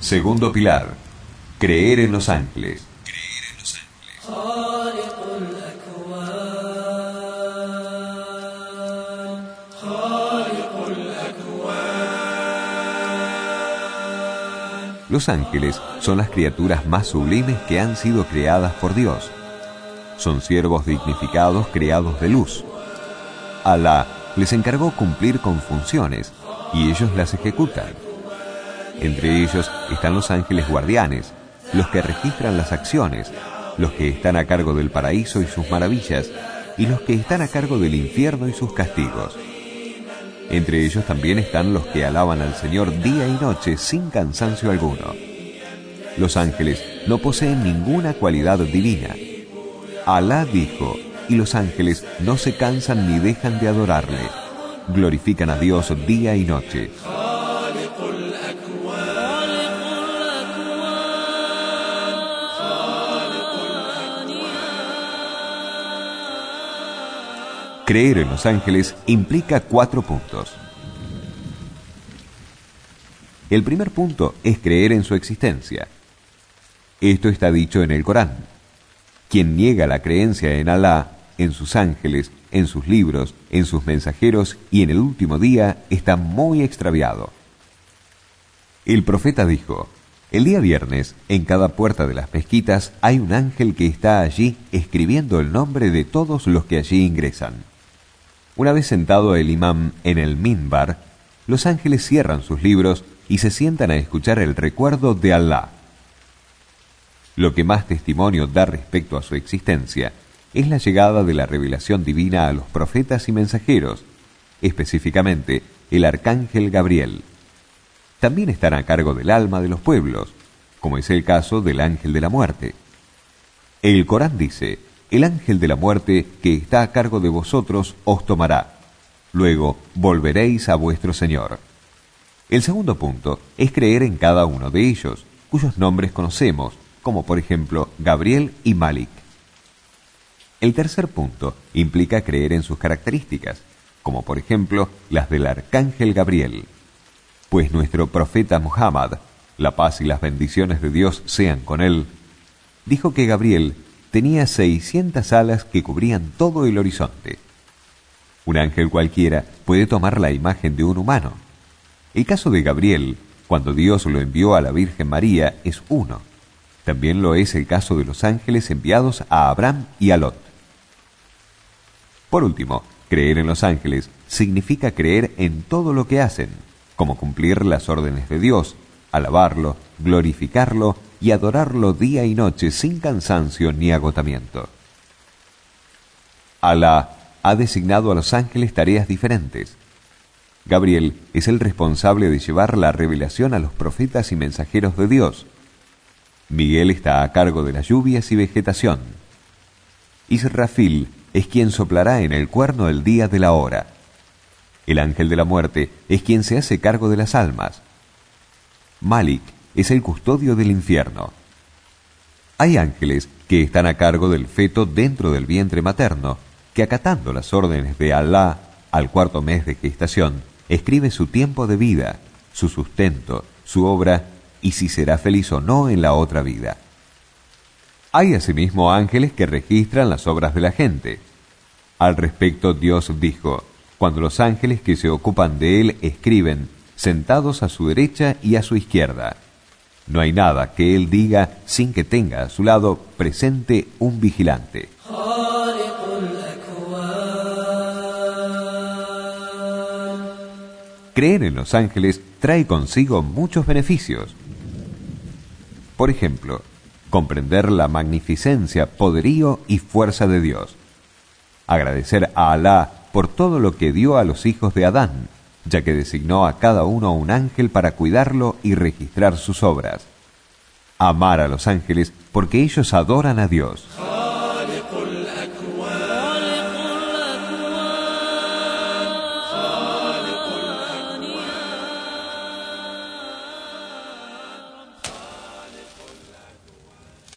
Segundo pilar. Creer en los ángeles. Los ángeles son las criaturas más sublimes que han sido creadas por Dios. Son siervos dignificados creados de luz. Alá les encargó cumplir con funciones y ellos las ejecutan. Entre ellos están los ángeles guardianes, los que registran las acciones, los que están a cargo del paraíso y sus maravillas, y los que están a cargo del infierno y sus castigos. Entre ellos también están los que alaban al Señor día y noche sin cansancio alguno. Los ángeles no poseen ninguna cualidad divina. Alá dijo, y los ángeles no se cansan ni dejan de adorarle. Glorifican a Dios día y noche. Creer en los ángeles implica cuatro puntos. El primer punto es creer en su existencia. Esto está dicho en el Corán. Quien niega la creencia en Alá, en sus ángeles, en sus libros, en sus mensajeros y en el último día está muy extraviado. El profeta dijo, el día viernes, en cada puerta de las mezquitas hay un ángel que está allí escribiendo el nombre de todos los que allí ingresan. Una vez sentado el imán en el minbar, los ángeles cierran sus libros y se sientan a escuchar el recuerdo de Allah. Lo que más testimonio da respecto a su existencia es la llegada de la revelación divina a los profetas y mensajeros, específicamente el arcángel Gabriel. También están a cargo del alma de los pueblos, como es el caso del ángel de la muerte. El Corán dice, el ángel de la muerte que está a cargo de vosotros os tomará. Luego volveréis a vuestro Señor. El segundo punto es creer en cada uno de ellos, cuyos nombres conocemos, como por ejemplo Gabriel y Malik. El tercer punto implica creer en sus características, como por ejemplo las del arcángel Gabriel. Pues nuestro profeta Muhammad, la paz y las bendiciones de Dios sean con él, dijo que Gabriel tenía 600 alas que cubrían todo el horizonte. Un ángel cualquiera puede tomar la imagen de un humano. El caso de Gabriel, cuando Dios lo envió a la Virgen María, es uno. También lo es el caso de los ángeles enviados a Abraham y a Lot. Por último, creer en los ángeles significa creer en todo lo que hacen, como cumplir las órdenes de Dios, alabarlo, glorificarlo y adorarlo día y noche sin cansancio ni agotamiento. Alá ha designado a los ángeles tareas diferentes. Gabriel es el responsable de llevar la revelación a los profetas y mensajeros de Dios. Miguel está a cargo de las lluvias y vegetación. Israfil es quien soplará en el cuerno el día de la hora. El ángel de la muerte es quien se hace cargo de las almas. Malik es el custodio del infierno. Hay ángeles que están a cargo del feto dentro del vientre materno, que acatando las órdenes de Alá al cuarto mes de gestación, escribe su tiempo de vida, su sustento, su obra y si será feliz o no en la otra vida. Hay asimismo ángeles que registran las obras de la gente. Al respecto Dios dijo, cuando los ángeles que se ocupan de él escriben, sentados a su derecha y a su izquierda. No hay nada que él diga sin que tenga a su lado presente un vigilante. Creer en los ángeles trae consigo muchos beneficios. Por ejemplo, comprender la magnificencia, poderío y fuerza de Dios. Agradecer a Alá por todo lo que dio a los hijos de Adán, ya que designó a cada uno un ángel para cuidarlo y registrar sus obras. Amar a los ángeles porque ellos adoran a Dios.